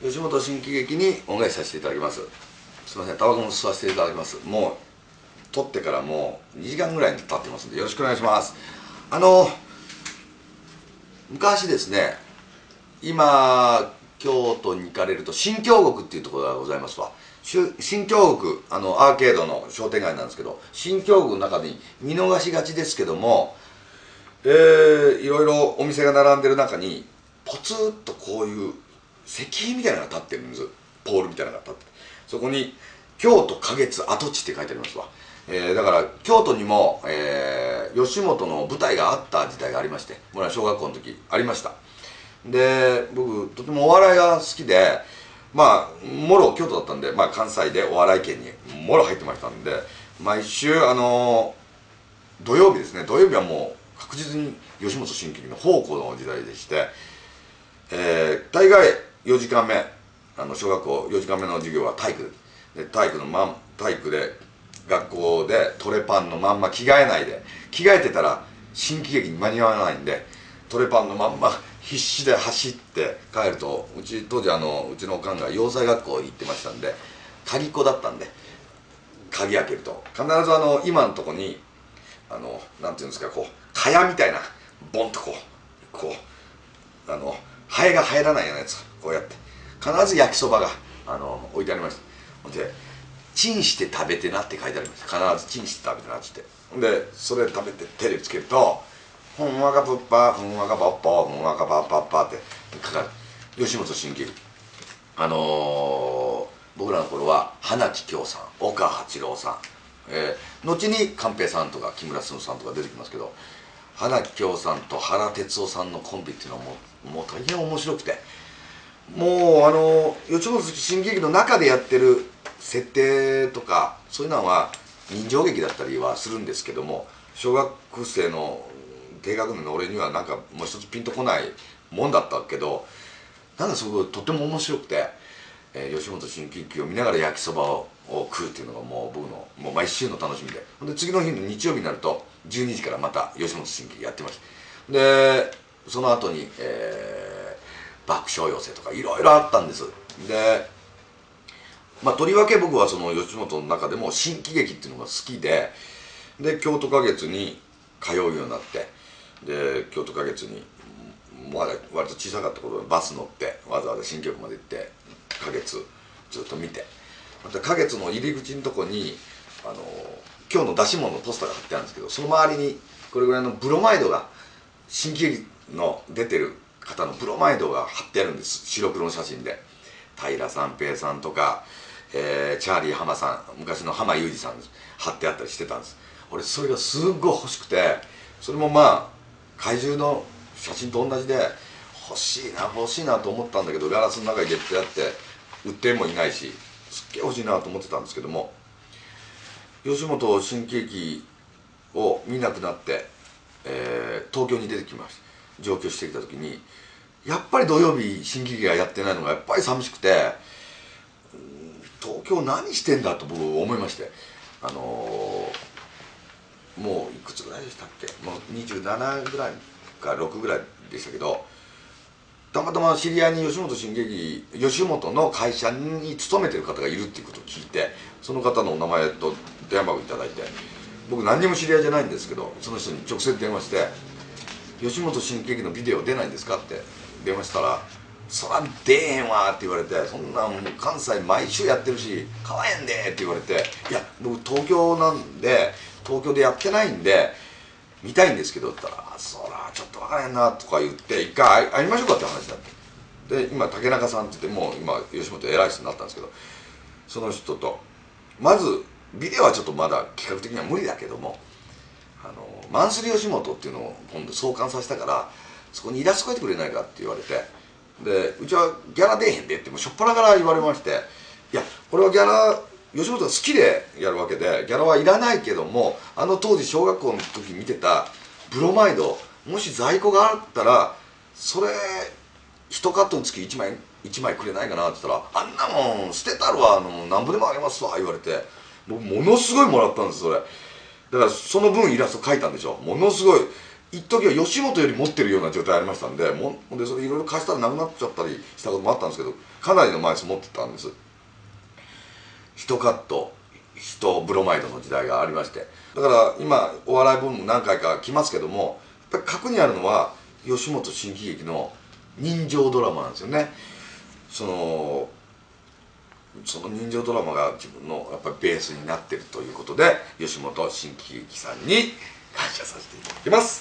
吉本新喜劇に恩返しさせていただきます。すいませんタバコも吸わせていただきます。もう撮ってからもう2時間ぐらい経ってますんでよろしくお願いします。あの昔ですね今京都に行かれると新京極っていうところがございますわ。新京極あのアーケードの商店街なんですけど新京極の中に見逃しがちですけどもえー、いろいろお店が並んでる中にポツッとこういう石碑みたいなのが立ってるんですポールみたいなのが立って。そこに「京都花月跡地」って書いてありますわ、えー、だから京都にも、えー、吉本の舞台があった時代がありまして僕ら小学校の時ありました。で僕とてもお笑いが好きでまあもろ京都だったんで、まあ、関西でお笑い圏にもろ入ってましたんで毎週あの土曜日ですね。土曜日はもう確実に吉本新喜劇の宝庫の時代でして、えー、大概4時間目。あの小学校4時間目の授業は体育。で体育のまん体育で学校でトレパンのまんま着替えないで。着替えてたら新喜劇に間に合わないんでトレパンのまんま必死で走って帰るとうち当時あのうちのおかんが洋裁学校行ってましたんで鍵っ子だったんで鍵開けると。必ずあの今のとこにあのなんていうんですかこう蚊帳みたいなボンとこうこうあのハエが入らないようなやつ。こうやって。必ず焼きそばがあの置いてありましたでチンして食べてなって書いてありました必ずチンして食べてなっつってでそれ食べてテレビつけると「ふんわかぷっぱふんわかぱっぱふんわかぱっぱっぱ」って書かかる吉本新喜劇。あのー、僕らの頃は花木京さん岡八郎さん、えー、後に寛平さんとか木村進さんとか出てきますけど花木京さんと原哲夫さんのコンビっていうのはもうもう大変面白くて。もうあの吉本新喜劇の中でやってる設定とかそういうのは人情劇だったりはするんですけども小学生の低学年の俺にはなんかもう一つピンとこないもんだったけどなんかすごいとても面白くて、えー、吉本新喜劇を見ながら焼きそばを食うっていうのがもう僕のもう毎週の楽しみで。で次の日の日曜日になると12時からまた吉本新喜劇やってましたでその後に、えー、爆笑寄せとかいろいろあったんです。でまあとりわけ僕はその吉本の中でも新喜劇っていうのが好きでで京都花月に通うようになってで京都花月にまだ割と小さかった頃バス乗ってわざわざ新曲まで行って花月ずっと見て。また花月の入り口のとこにあの今日の出し物のポスターが貼ってあるんですけどその周りにこれぐらいのブロマイドが新喜劇の出てる方のブロマイドが貼ってあるんです。白黒の写真で。平三平さんとか、えー、チャーリー浜さん昔の浜裕二さん貼ってあったりしてたんです。俺それがすっごい欲しくてそれもまあ怪獣の写真と同じで欲しいな欲しいなと思ったんだけどガラスの中に入れてあって売ってもいないしすっげえ欲しいなと思ってたんですけども吉本新喜劇を見なくなって、えー、東京に出てきました。上京してきた時にやっぱり土曜日新喜劇がやってないのがやっぱり寂しくて東京何してんだと僕思いましてあのー、もういくつぐらいでしたっけ？もう27ぐらいか6ぐらいでしたけどたまたま知り合いに吉本新喜劇吉本の会社に勤めてる方がいるっていうことを聞いてその方のお名前と電話番号頂いて僕何にも知り合いじゃないんですけどその人に直接電話して「吉本新喜劇のビデオ出ないんですか?」って電話したら「そら出えへんわ」って言われて「そんなん関西毎週やってるし買わへんで」って言われて「いや僕東京なんで東京でやってないんで見たいんですけど」って言ったら「そらちょっと分からへんな」とか言って一回会いましょうかって話になってで今竹中さんって言ってもう今吉本偉い人になったんですけどその人とまずビデオはちょっとまだ企画的には無理だけどもあのマンスリー吉本っていうのを今度創刊させたからそこにイラスト描いてくれないかって言われてでうちはギャラ出えへんでってもうしょっぱなから言われましていやこれはギャラ吉本が好きでやるわけでギャラはいらないけどもあの当時小学校の時見てたブロマイドもし在庫があったらそれ1カットにつき1枚1枚くれないかなって言ったら「あんなもん捨てたるわあのなんぼでもあげますわ」言われて僕ものすごいもらったんですそれ。だからその分イラスト描いたんでしょ。ものすごい一時は吉本より持ってるような状態ありましたんでもでそれいろいろ貸したらなくなっちゃったりしたこともあったんですけどかなりの枚数持ってたんです。1カット1ブロマイドの時代がありまして。だから今お笑いブーム何回か来ますけどもやっぱり核にあるのは吉本新喜劇の人情ドラマなんですよね。そのその人情ドラマが自分のやっぱりベースになってるということで吉本新喜劇さんに感謝させていただきます。